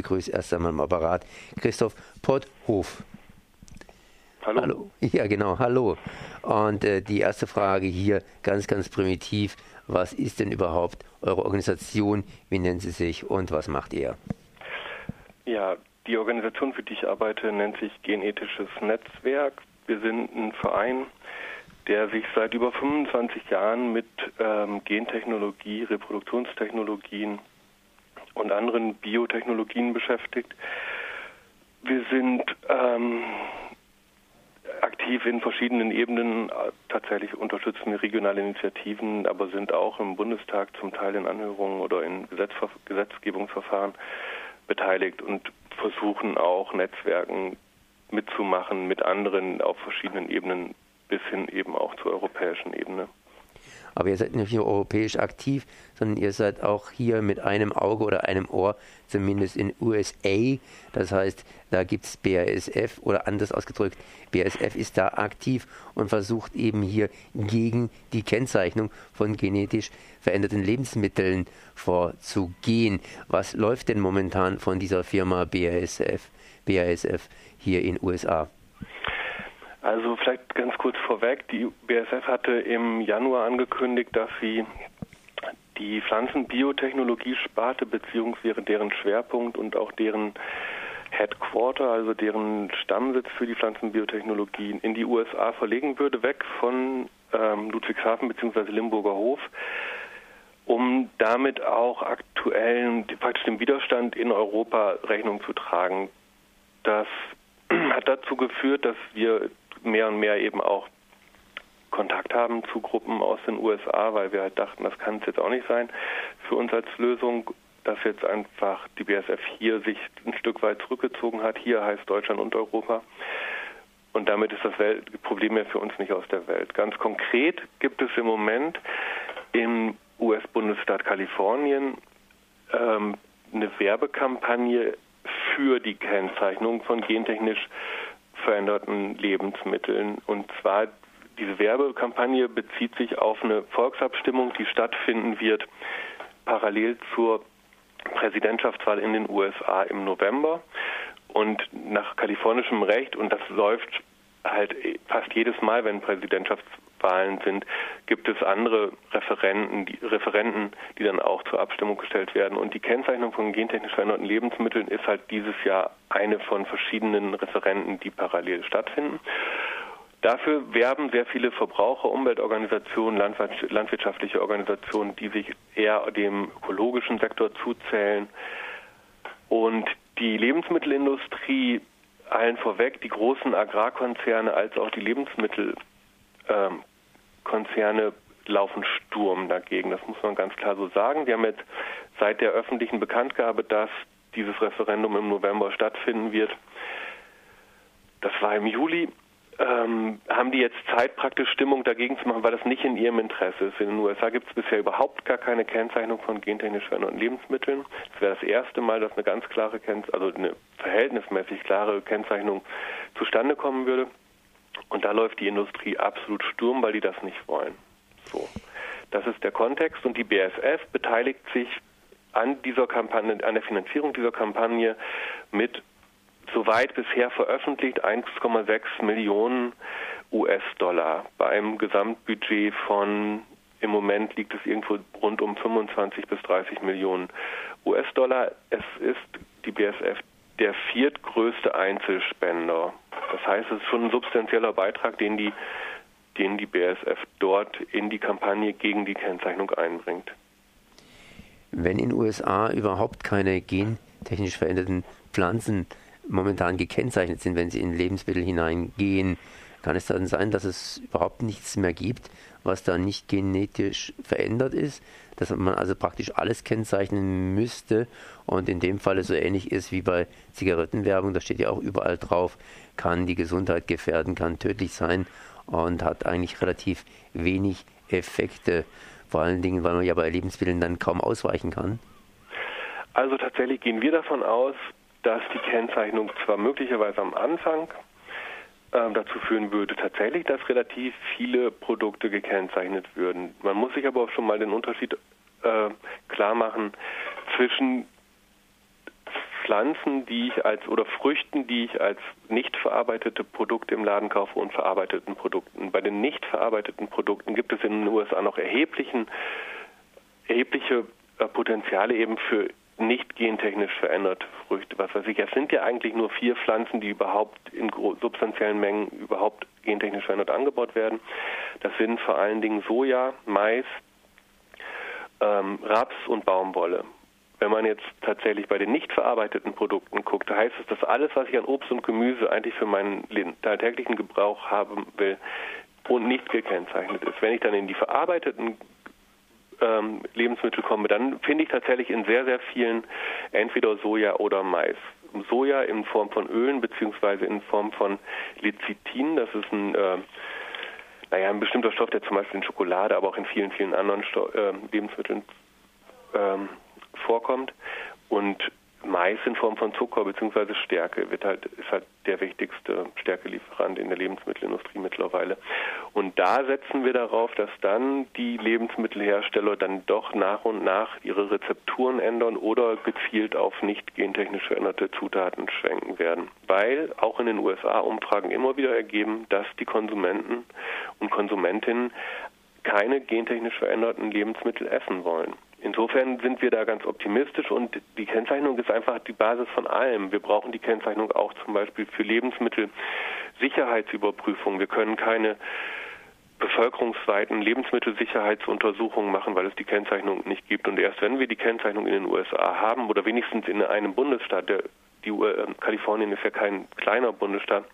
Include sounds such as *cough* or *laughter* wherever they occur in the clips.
begrüße erst einmal im Apparat Christoph Potthof. Hallo. Hallo. Ja, genau, hallo. Und äh, die erste Frage hier ganz, ganz primitiv. Was ist denn überhaupt eure Organisation? Wie nennt sie sich und was macht ihr? Ja, die Organisation, für die ich arbeite, nennt sich Genethisches Netzwerk. Wir sind ein Verein, der sich seit über 25 Jahren mit ähm, Gentechnologie, Reproduktionstechnologien und anderen Biotechnologien beschäftigt. Wir sind ähm, aktiv in verschiedenen Ebenen. Tatsächlich unterstützen wir regionale Initiativen, aber sind auch im Bundestag zum Teil in Anhörungen oder in Gesetzver Gesetzgebungsverfahren beteiligt und versuchen auch Netzwerken mitzumachen mit anderen auf verschiedenen Ebenen bis hin eben auch zur europäischen Ebene. Aber ihr seid nicht nur europäisch aktiv, sondern ihr seid auch hier mit einem Auge oder einem Ohr, zumindest in USA. Das heißt, da gibt es BASF oder anders ausgedrückt, BASF ist da aktiv und versucht eben hier gegen die Kennzeichnung von genetisch veränderten Lebensmitteln vorzugehen. Was läuft denn momentan von dieser Firma BASF, BASF hier in USA? Also vielleicht ganz kurz vorweg, die BSF hatte im Januar angekündigt, dass sie die Pflanzenbiotechnologie-Sparte beziehungsweise deren Schwerpunkt und auch deren Headquarter, also deren Stammsitz für die Pflanzenbiotechnologie in die USA verlegen würde, weg von ähm, Ludwigshafen bzw. Limburger Hof, um damit auch aktuellen, praktisch dem Widerstand in Europa Rechnung zu tragen. Das *clears throat* hat dazu geführt, dass wir mehr und mehr eben auch Kontakt haben zu Gruppen aus den USA, weil wir halt dachten, das kann es jetzt auch nicht sein für uns als Lösung, dass jetzt einfach die BSF hier sich ein Stück weit zurückgezogen hat. Hier heißt Deutschland und Europa. Und damit ist das Welt Problem ja für uns nicht aus der Welt. Ganz konkret gibt es im Moment im US-Bundesstaat Kalifornien ähm, eine Werbekampagne für die Kennzeichnung von gentechnisch veränderten Lebensmitteln. Und zwar diese Werbekampagne bezieht sich auf eine Volksabstimmung, die stattfinden wird parallel zur Präsidentschaftswahl in den USA im November. Und nach kalifornischem Recht, und das läuft halt fast jedes Mal, wenn Präsidentschaftswahlen sind, gibt es andere Referenten die, Referenten, die dann auch zur Abstimmung gestellt werden. Und die Kennzeichnung von gentechnisch veränderten Lebensmitteln ist halt dieses Jahr eine von verschiedenen Referenten, die parallel stattfinden. Dafür werben sehr viele Verbraucher, Umweltorganisationen, landwirtschaftliche Organisationen, die sich eher dem ökologischen Sektor zuzählen. Und die Lebensmittelindustrie allen vorweg, die großen Agrarkonzerne als auch die Lebensmittelkonzerne ähm, laufen Sturm dagegen. Das muss man ganz klar so sagen. Die haben jetzt seit der öffentlichen Bekanntgabe, dass dieses Referendum im November stattfinden wird, das war im Juli, ähm, haben die jetzt Zeit, praktisch Stimmung dagegen zu machen, weil das nicht in ihrem Interesse ist. In den USA gibt es bisher überhaupt gar keine Kennzeichnung von gentechnisch veränderten Lebensmitteln. Es wäre das erste Mal, dass eine ganz klare Kennzeichnung, also eine verhältnismäßig klare Kennzeichnung zustande kommen würde. Und da läuft die Industrie absolut Sturm, weil die das nicht wollen. So. Das ist der Kontext und die BSF beteiligt sich an dieser Kampagne, an der Finanzierung dieser Kampagne mit soweit bisher veröffentlicht 1,6 Millionen US-Dollar bei einem Gesamtbudget von im Moment liegt es irgendwo rund um 25 bis 30 Millionen US-Dollar. Es ist die BSF der viertgrößte Einzelspender. Das heißt, es ist schon ein substanzieller Beitrag, den die, den die BSF dort in die Kampagne gegen die Kennzeichnung einbringt. Wenn in den USA überhaupt keine gentechnisch veränderten Pflanzen momentan gekennzeichnet sind, wenn sie in Lebensmittel hineingehen, kann es dann sein, dass es überhaupt nichts mehr gibt, was da nicht genetisch verändert ist, dass man also praktisch alles kennzeichnen müsste und in dem Fall so ähnlich ist wie bei Zigarettenwerbung, da steht ja auch überall drauf, kann die Gesundheit gefährden, kann tödlich sein und hat eigentlich relativ wenig Effekte, vor allen Dingen, weil man ja bei Lebensmitteln dann kaum ausweichen kann. Also tatsächlich gehen wir davon aus, dass die Kennzeichnung zwar möglicherweise am Anfang dazu führen würde, tatsächlich, dass relativ viele Produkte gekennzeichnet würden. Man muss sich aber auch schon mal den Unterschied äh, klar machen zwischen Pflanzen, die ich als oder Früchten, die ich als nicht verarbeitete Produkte im Laden kaufe und verarbeiteten Produkten. Bei den nicht verarbeiteten Produkten gibt es in den USA noch erheblichen, erhebliche äh, Potenziale eben für nicht gentechnisch veränderte Früchte. Was weiß ich, es sind ja eigentlich nur vier Pflanzen, die überhaupt in substanziellen Mengen überhaupt gentechnisch verändert angebaut werden. Das sind vor allen Dingen Soja, Mais, ähm, Raps und Baumwolle. Wenn man jetzt tatsächlich bei den nicht verarbeiteten Produkten guckt, heißt es, dass alles, was ich an Obst und Gemüse eigentlich für meinen alltäglichen Gebrauch haben will und nicht gekennzeichnet ist. Wenn ich dann in die verarbeiteten ähm, Lebensmittel komme, dann finde ich tatsächlich in sehr, sehr vielen entweder Soja oder Mais. Soja in Form von Ölen beziehungsweise in Form von Lecithin, das ist ein äh, naja, ein bestimmter Stoff, der zum Beispiel in Schokolade, aber auch in vielen, vielen anderen Sto äh, Lebensmitteln ähm, vorkommt. Und Mais in Form von Zucker bzw. Stärke wird halt, ist halt der wichtigste Stärkelieferant in der Lebensmittelindustrie mittlerweile. Und da setzen wir darauf, dass dann die Lebensmittelhersteller dann doch nach und nach ihre Rezepturen ändern oder gezielt auf nicht gentechnisch veränderte Zutaten schwenken werden. Weil auch in den USA Umfragen immer wieder ergeben, dass die Konsumenten und Konsumentinnen keine gentechnisch veränderten Lebensmittel essen wollen. Insofern sind wir da ganz optimistisch und die Kennzeichnung ist einfach die Basis von allem. Wir brauchen die Kennzeichnung auch zum Beispiel für Lebensmittelsicherheitsüberprüfungen. Wir können keine bevölkerungsweiten Lebensmittelsicherheitsuntersuchungen machen, weil es die Kennzeichnung nicht gibt. Und erst wenn wir die Kennzeichnung in den USA haben oder wenigstens in einem Bundesstaat, der, die, äh, Kalifornien ist ja kein kleiner Bundesstaat,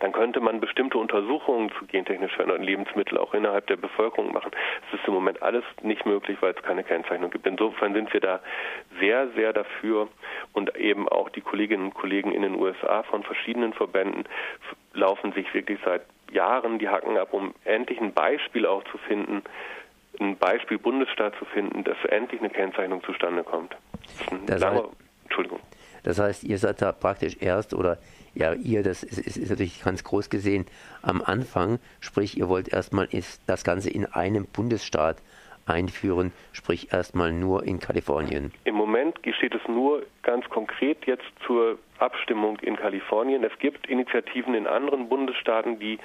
dann könnte man bestimmte Untersuchungen zu gentechnisch veränderten Lebensmitteln auch innerhalb der Bevölkerung machen. Das ist im Moment alles nicht möglich, weil es keine Kennzeichnung gibt. Insofern sind wir da sehr, sehr dafür und eben auch die Kolleginnen und Kollegen in den USA von verschiedenen Verbänden laufen sich wirklich seit Jahren die Hacken ab, um endlich ein Beispiel auch zu finden, ein Beispiel Bundesstaat zu finden, dass endlich eine Kennzeichnung zustande kommt. Das, das heißt, Entschuldigung. Das heißt, ihr seid da praktisch erst oder ja, ihr, das ist, ist, natürlich ganz groß gesehen am Anfang, sprich, ihr wollt erstmal das Ganze in einem Bundesstaat einführen, sprich erstmal nur in Kalifornien. Im Moment steht es nur ganz konkret jetzt zur Abstimmung in Kalifornien. Es gibt Initiativen in anderen Bundesstaaten, die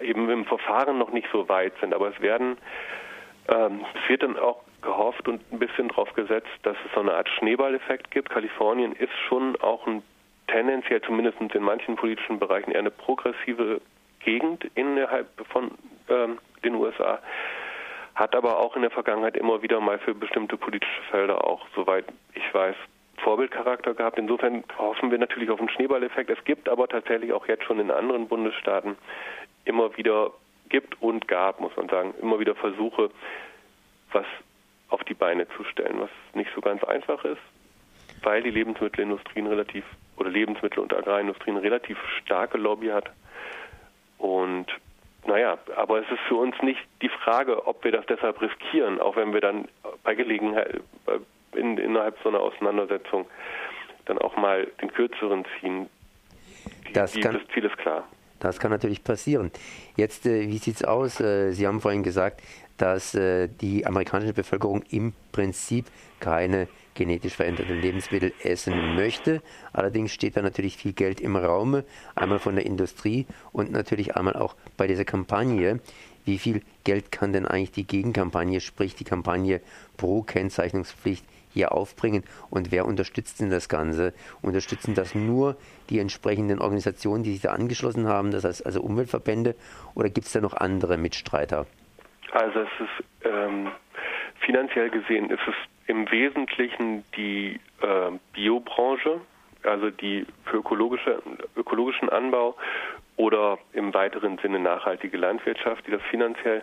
eben im Verfahren noch nicht so weit sind, aber es werden ähm, es wird dann auch gehofft und ein bisschen darauf gesetzt, dass es so eine Art Schneeballeffekt gibt. Kalifornien ist schon auch ein tendenziell zumindest in manchen politischen Bereichen eher eine progressive Gegend innerhalb von ähm, den USA, hat aber auch in der Vergangenheit immer wieder mal für bestimmte politische Felder auch, soweit ich weiß, Vorbildcharakter gehabt. Insofern hoffen wir natürlich auf einen Schneeballeffekt. Es gibt aber tatsächlich auch jetzt schon in anderen Bundesstaaten immer wieder, gibt und gab, muss man sagen, immer wieder Versuche, was auf die Beine zu stellen, was nicht so ganz einfach ist, weil die Lebensmittelindustrien relativ oder Lebensmittel- und Agrarindustrien relativ starke Lobby hat. Und naja, aber es ist für uns nicht die Frage, ob wir das deshalb riskieren, auch wenn wir dann bei Gelegenheit in, innerhalb so einer Auseinandersetzung dann auch mal den kürzeren ziehen. Das, kann, das Ziel ist klar. Das kann natürlich passieren. Jetzt, äh, wie sieht es aus? Äh, Sie haben vorhin gesagt, dass äh, die amerikanische Bevölkerung im Prinzip keine genetisch veränderte Lebensmittel essen möchte. Allerdings steht da natürlich viel Geld im Raume, einmal von der Industrie und natürlich einmal auch bei dieser Kampagne. Wie viel Geld kann denn eigentlich die Gegenkampagne, sprich die Kampagne pro Kennzeichnungspflicht hier aufbringen und wer unterstützt denn das Ganze? Unterstützen das nur die entsprechenden Organisationen, die sich da angeschlossen haben, das heißt also Umweltverbände, oder gibt es da noch andere Mitstreiter? Also es ist ähm, finanziell gesehen ist es im Wesentlichen die äh, Biobranche, also die für ökologische, ökologischen Anbau oder im weiteren Sinne nachhaltige Landwirtschaft, die das finanziell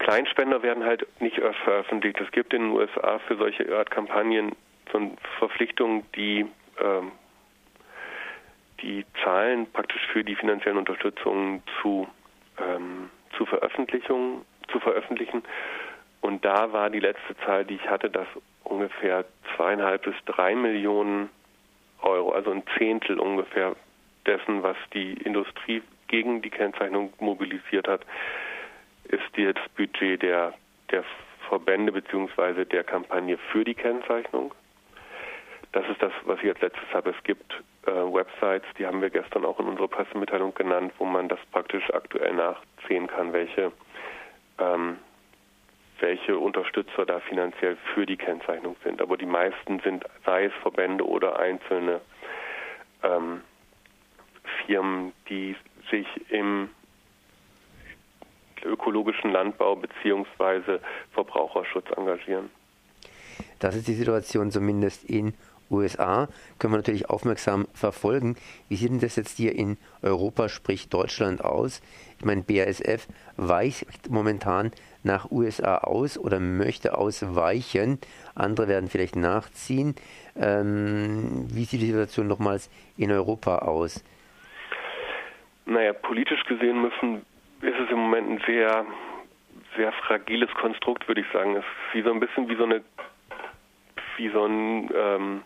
Kleinspender werden halt nicht veröffentlicht. Es gibt in den USA für solche Art Kampagnen so Verpflichtungen, die äh, die Zahlen praktisch für die finanziellen Unterstützungen zu, ähm, zu zu veröffentlichen. Und da war die letzte Zahl, die ich hatte, dass ungefähr zweieinhalb bis drei Millionen Euro, also ein Zehntel ungefähr dessen, was die Industrie gegen die Kennzeichnung mobilisiert hat, ist jetzt Budget der, der Verbände bzw. der Kampagne für die Kennzeichnung. Das ist das, was ich als letztes habe. Es gibt äh, Websites, die haben wir gestern auch in unserer Pressemitteilung genannt, wo man das praktisch aktuell nachsehen kann, welche, ähm, welche Unterstützer da finanziell für die Kennzeichnung sind. Aber die meisten sind, sei es Verbände oder einzelne ähm, Firmen, die sich im ökologischen Landbau bzw. Verbraucherschutz engagieren. Das ist die Situation zumindest in USA. Können wir natürlich aufmerksam verfolgen. Wie sieht denn das jetzt hier in Europa, sprich Deutschland, aus? Ich meine, BASF weicht momentan nach USA aus oder möchte ausweichen. Andere werden vielleicht nachziehen. Ähm, wie sieht die Situation nochmals in Europa aus? Naja, politisch gesehen müssen, ist es im Moment ein sehr, sehr fragiles Konstrukt, würde ich sagen. Es ist wie so ein bisschen wie so eine, wie so ein, ähm,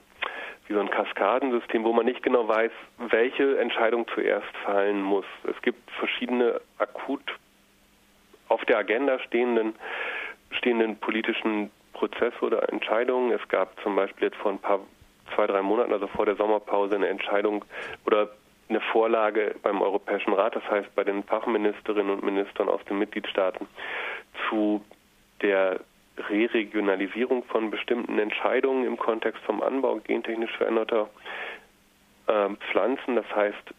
wie so ein Kaskadensystem, wo man nicht genau weiß, welche Entscheidung zuerst fallen muss. Es gibt verschiedene akut auf der Agenda stehenden, stehenden politischen Prozesse oder Entscheidungen. Es gab zum Beispiel jetzt vor ein paar, zwei, drei Monaten, also vor der Sommerpause, eine Entscheidung oder eine Vorlage beim Europäischen Rat, das heißt bei den Fachministerinnen und Ministern aus den Mitgliedstaaten, zu der Re-Regionalisierung von bestimmten Entscheidungen im Kontext vom Anbau gentechnisch veränderter äh, Pflanzen. Das heißt,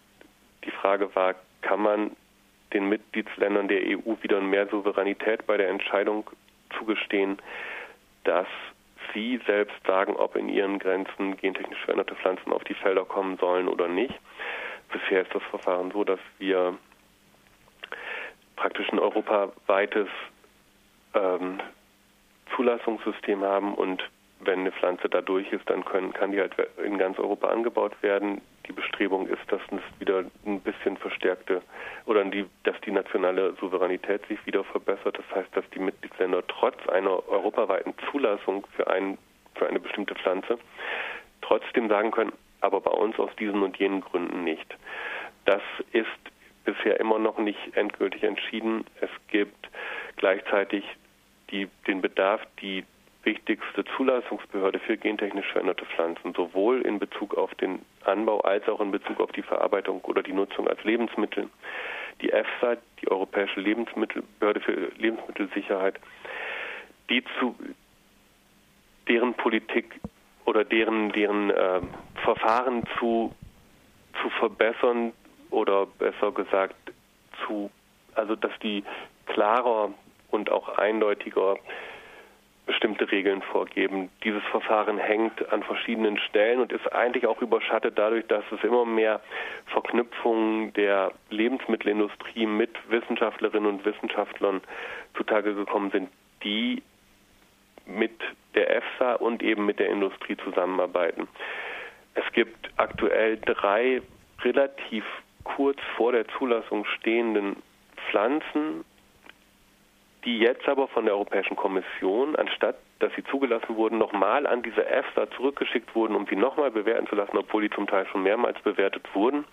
die Frage war, kann man den Mitgliedsländern der EU wieder mehr Souveränität bei der Entscheidung zugestehen, dass sie selbst sagen, ob in ihren Grenzen gentechnisch veränderte Pflanzen auf die Felder kommen sollen oder nicht. Bisher ist das Verfahren so, dass wir praktisch ein europaweites ähm, Zulassungssystem haben und wenn eine Pflanze da durch ist, dann können, kann die halt in ganz Europa angebaut werden. Die Bestrebung ist, dass es wieder ein bisschen verstärkte oder die, dass die nationale Souveränität sich wieder verbessert. Das heißt, dass die Mitgliedsländer trotz einer europaweiten Zulassung für, ein, für eine bestimmte Pflanze trotzdem sagen können, aber bei uns aus diesen und jenen Gründen nicht. Das ist bisher immer noch nicht endgültig entschieden. Es gibt gleichzeitig die, den Bedarf, die wichtigste Zulassungsbehörde für gentechnisch veränderte Pflanzen, sowohl in Bezug auf den Anbau als auch in Bezug auf die Verarbeitung oder die Nutzung als Lebensmittel. Die EFSA, die Europäische Lebensmittelbehörde für Lebensmittelsicherheit, die zu deren Politik oder deren, deren äh, Verfahren zu, zu verbessern oder besser gesagt zu, also dass die klarer und auch eindeutiger bestimmte Regeln vorgeben. Dieses Verfahren hängt an verschiedenen Stellen und ist eigentlich auch überschattet dadurch, dass es immer mehr Verknüpfungen der Lebensmittelindustrie mit Wissenschaftlerinnen und Wissenschaftlern zutage gekommen sind, die mit der EFSA und eben mit der Industrie zusammenarbeiten. Es gibt aktuell drei relativ kurz vor der Zulassung stehenden Pflanzen, die jetzt aber von der Europäischen Kommission, anstatt dass sie zugelassen wurden, nochmal an diese EFSA zurückgeschickt wurden, um sie nochmal bewerten zu lassen, obwohl die zum Teil schon mehrmals bewertet wurden.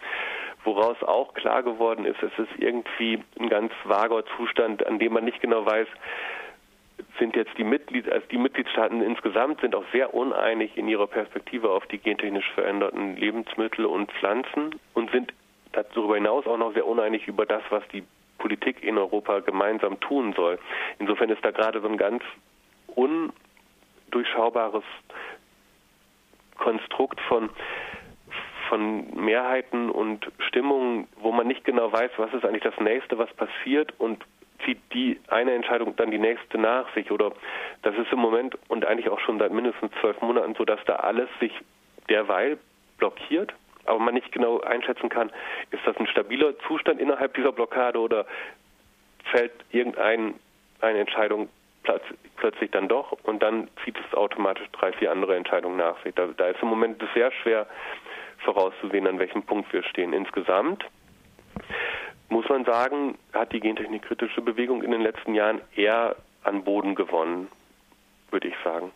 Woraus auch klar geworden ist, es ist irgendwie ein ganz vager Zustand, an dem man nicht genau weiß, sind jetzt die Mitglied, also die Mitgliedstaaten insgesamt sind auch sehr uneinig in ihrer Perspektive auf die gentechnisch veränderten Lebensmittel und Pflanzen und sind darüber hinaus auch noch sehr uneinig über das, was die Politik in Europa gemeinsam tun soll. Insofern ist da gerade so ein ganz undurchschaubares Konstrukt von von Mehrheiten und Stimmungen, wo man nicht genau weiß, was ist eigentlich das nächste, was passiert und zieht die eine Entscheidung dann die nächste nach sich. Oder das ist im Moment und eigentlich auch schon seit mindestens zwölf Monaten so, dass da alles sich derweil blockiert, aber man nicht genau einschätzen kann, ist das ein stabiler Zustand innerhalb dieser Blockade oder fällt irgendeine Entscheidung plötzlich dann doch und dann zieht es automatisch drei, vier andere Entscheidungen nach sich. Da, da ist im Moment sehr schwer vorauszusehen, an welchem Punkt wir stehen. Insgesamt muss man sagen, hat die gentechnikkritische Bewegung in den letzten Jahren eher an Boden gewonnen, würde ich sagen.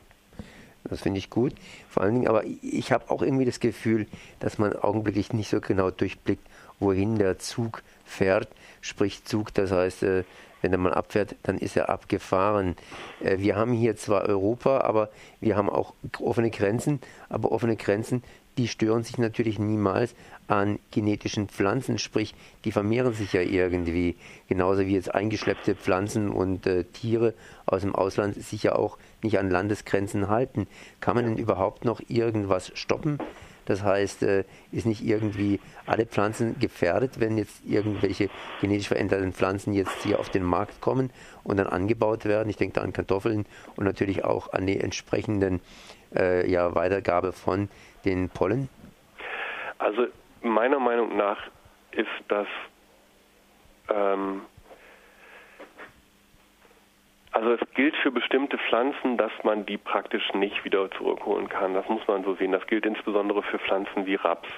Das finde ich gut. Vor allen Dingen, aber ich habe auch irgendwie das Gefühl, dass man augenblicklich nicht so genau durchblickt, wohin der Zug fährt. Sprich Zug, das heißt, äh, wenn er mal abfährt, dann ist er abgefahren. Äh, wir haben hier zwar Europa, aber wir haben auch offene Grenzen, aber offene Grenzen, die stören sich natürlich niemals an genetischen Pflanzen, sprich, die vermehren sich ja irgendwie, genauso wie jetzt eingeschleppte Pflanzen und äh, Tiere aus dem Ausland sich ja auch nicht an Landesgrenzen halten. Kann man denn überhaupt noch irgendwas stoppen? Das heißt, äh, ist nicht irgendwie alle Pflanzen gefährdet, wenn jetzt irgendwelche genetisch veränderten Pflanzen jetzt hier auf den Markt kommen und dann angebaut werden. Ich denke da an Kartoffeln und natürlich auch an die entsprechenden äh, ja, Weitergabe von den Pollen. Also meiner Meinung nach ist das ähm, also es gilt für bestimmte Pflanzen, dass man die praktisch nicht wieder zurückholen kann. Das muss man so sehen. Das gilt insbesondere für Pflanzen wie Raps.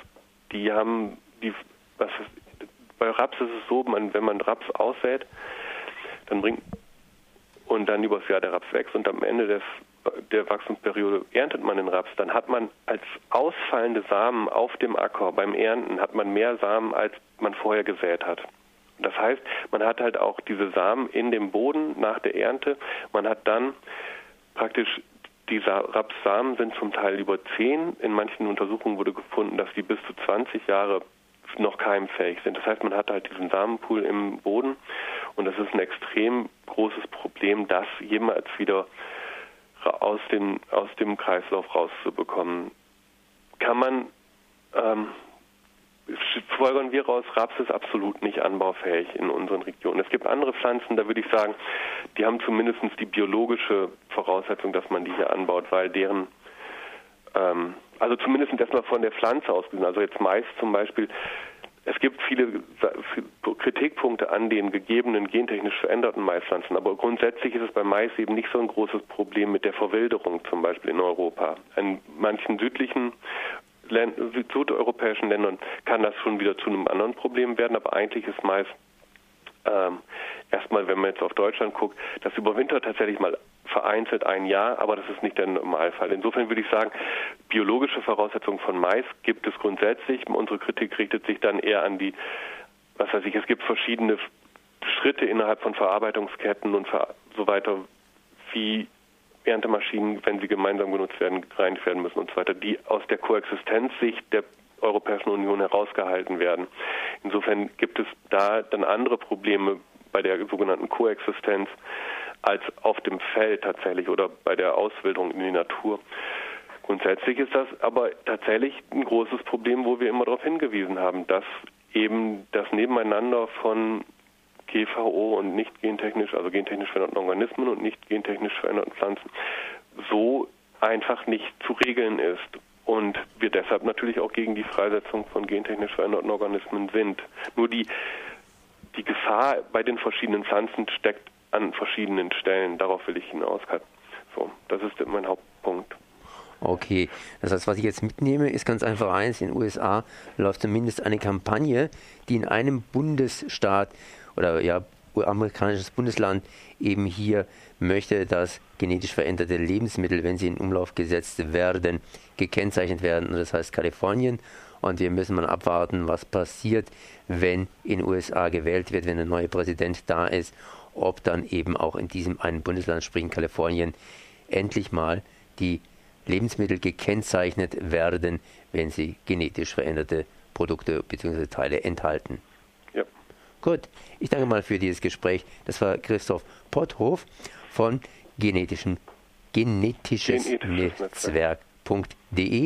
Die haben die was ist, bei Raps ist es so, man, wenn man Raps aussät, dann bringt und dann übers Jahr der Raps wächst und am Ende des, der Wachstumsperiode erntet man den Raps, dann hat man als ausfallende Samen auf dem Acker beim Ernten hat man mehr Samen, als man vorher gesät hat. Das heißt, man hat halt auch diese Samen in dem Boden nach der Ernte. Man hat dann praktisch die Rapssamen sind zum Teil über 10. In manchen Untersuchungen wurde gefunden, dass die bis zu 20 Jahre noch keimfähig sind. Das heißt, man hat halt diesen Samenpool im Boden und das ist ein extrem großes Problem, das jemals wieder aus dem, aus dem Kreislauf rauszubekommen. Kann man ähm, folgern wir raus, Raps ist absolut nicht anbaufähig in unseren Regionen. Es gibt andere Pflanzen, da würde ich sagen, die haben zumindest die biologische Voraussetzung, dass man die hier anbaut, weil deren, ähm, also zumindest erstmal von der Pflanze aus also jetzt Mais zum Beispiel, es gibt viele Kritikpunkte an den gegebenen gentechnisch veränderten Maispflanzen, aber grundsätzlich ist es bei Mais eben nicht so ein großes Problem mit der Verwilderung zum Beispiel in Europa. In manchen südlichen südeuropäischen Ländern kann das schon wieder zu einem anderen Problem werden, aber eigentlich ist meist ähm, erstmal, wenn man jetzt auf Deutschland guckt, das überwintert tatsächlich mal vereinzelt ein Jahr, aber das ist nicht der Normalfall. Insofern würde ich sagen, biologische Voraussetzungen von Mais gibt es grundsätzlich. Unsere Kritik richtet sich dann eher an die, was weiß ich, es gibt verschiedene Schritte innerhalb von Verarbeitungsketten und so weiter, wie Erntemaschinen, wenn sie gemeinsam genutzt werden, gereinigt werden müssen und so weiter, die aus der Koexistenzsicht der Europäischen Union herausgehalten werden. Insofern gibt es da dann andere Probleme bei der sogenannten Koexistenz als auf dem Feld tatsächlich oder bei der Auswilderung in die Natur. Grundsätzlich ist das aber tatsächlich ein großes Problem, wo wir immer darauf hingewiesen haben, dass eben das Nebeneinander von GVO und nicht gentechnisch, also gentechnisch veränderten Organismen und nicht gentechnisch veränderten Pflanzen so einfach nicht zu regeln ist und wir deshalb natürlich auch gegen die Freisetzung von gentechnisch veränderten Organismen sind. Nur die, die Gefahr bei den verschiedenen Pflanzen steckt an verschiedenen Stellen. Darauf will ich hinaus. So, das ist mein Hauptpunkt. Okay, das heißt, was ich jetzt mitnehme, ist ganz einfach eins. In den USA läuft zumindest eine Kampagne, die in einem Bundesstaat oder ja, amerikanisches Bundesland eben hier möchte, dass genetisch veränderte Lebensmittel, wenn sie in Umlauf gesetzt werden, gekennzeichnet werden. Das heißt Kalifornien. Und wir müssen mal abwarten, was passiert, wenn in den USA gewählt wird, wenn ein neuer Präsident da ist, ob dann eben auch in diesem einen Bundesland, sprich in Kalifornien, endlich mal die Lebensmittel gekennzeichnet werden, wenn sie genetisch veränderte Produkte bzw. Teile enthalten. Gut, ich danke mal für dieses Gespräch. Das war Christoph Potthof von genetischen, genetisches Netzwerk.de.